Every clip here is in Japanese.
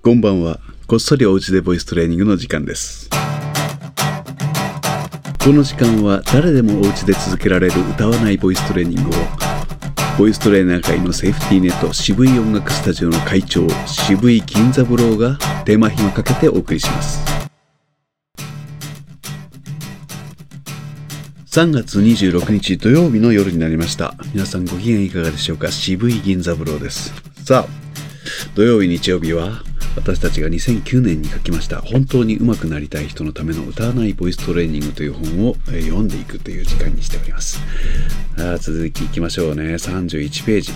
こんばんは。こっそりおうちでボイストレーニングの時間です。この時間は誰でもおうちで続けられる歌わないボイストレーニングを。ボイストレーナー界のセーフティーネット渋い音楽スタジオの会長渋い銀座ブローがテーマ暇かけてお送りします。3月26日土曜日の夜になりました。皆さんご機嫌いかがでしょうか？渋い銀座ブローです。さあ土曜日日曜日は？私たちが2009年に書きました本当に上手くなりたい人のための歌わないボイストレーニングという本をえ読んでいくという時間にしております。あ続きいきましょうね。31ページ。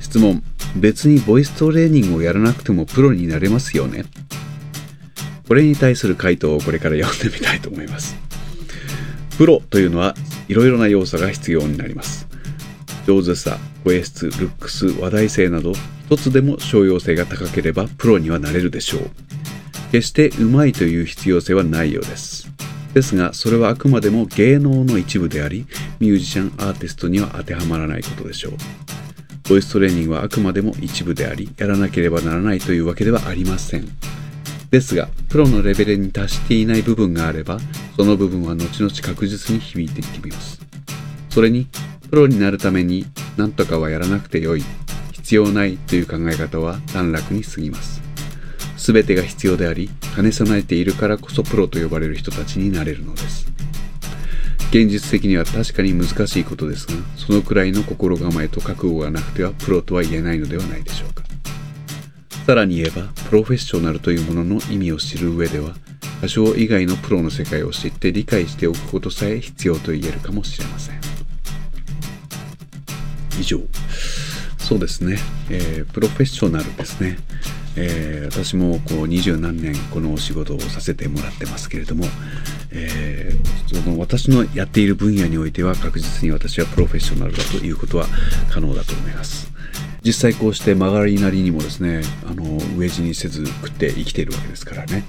質問。別にボイストレーニングをやらなくてもプロになれますよね。これに対する回答をこれから読んでみたいと思います。プロというのはいろいろな要素が必要になります。上手さ、声質、ルックス、話題性など一つでも商用性が高ければプロにはなれるでしょう。決してうまいという必要性はないようです。ですがそれはあくまでも芸能の一部でありミュージシャンアーティストには当てはまらないことでしょう。ボイストレーニングはあくまでも一部でありやらなければならないというわけではありません。ですがプロのレベルに達していない部分があればその部分は後々確実に響いていきます。それにプロになるために何とかはやらなくてよい必要ないという考え方は短絡に過ぎます。全てが必要であり兼ね備えているからこそプロと呼ばれる人たちになれるのです。現実的には確かに難しいことですがそのくらいの心構えと覚悟がなくてはプロとは言えないのではないでしょうか。さらに言えばプロフェッショナルというものの意味を知る上では多少以外のプロの世界を知って理解しておくことさえ必要と言えるかもしれません。以上。そうですね、えープロフェッショナルですね、えー私もこう二十何年このお仕事をさせてもらってますけれども、えーその私のやっている分野においては確実に私はプロフェッショナルだということは可能だと思います。実際こうして曲がりなりにもですねあの飢え死にせず食って生きているわけですからね。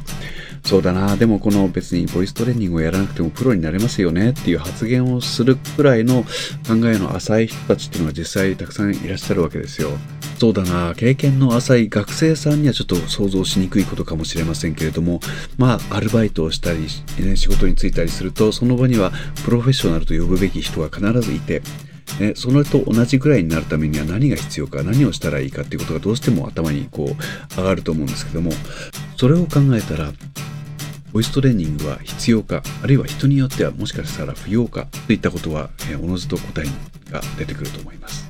そうだな。でもこの別にボイストレーニングをやらなくてもプロになれますよねっていう発言をするくらいの考えの浅い人たちっていうのは実際たくさんいらっしゃるわけですよ。そうだな。経験の浅い学生さんにはちょっと想像しにくいことかもしれませんけれどもまあアルバイトをしたり、ね、仕事に就いたりするとその場にはプロフェッショナルと呼ぶべき人が必ずいてね、それと同じぐらいになるためには何が必要か何をしたらいいかっていうことがどうしても頭にこう上がると思うんですけどもそれを考えたらボイストレーニングは必要かあるいは人によってはもしかしたら不要かといったことは、おのずと答えが出てくると思います。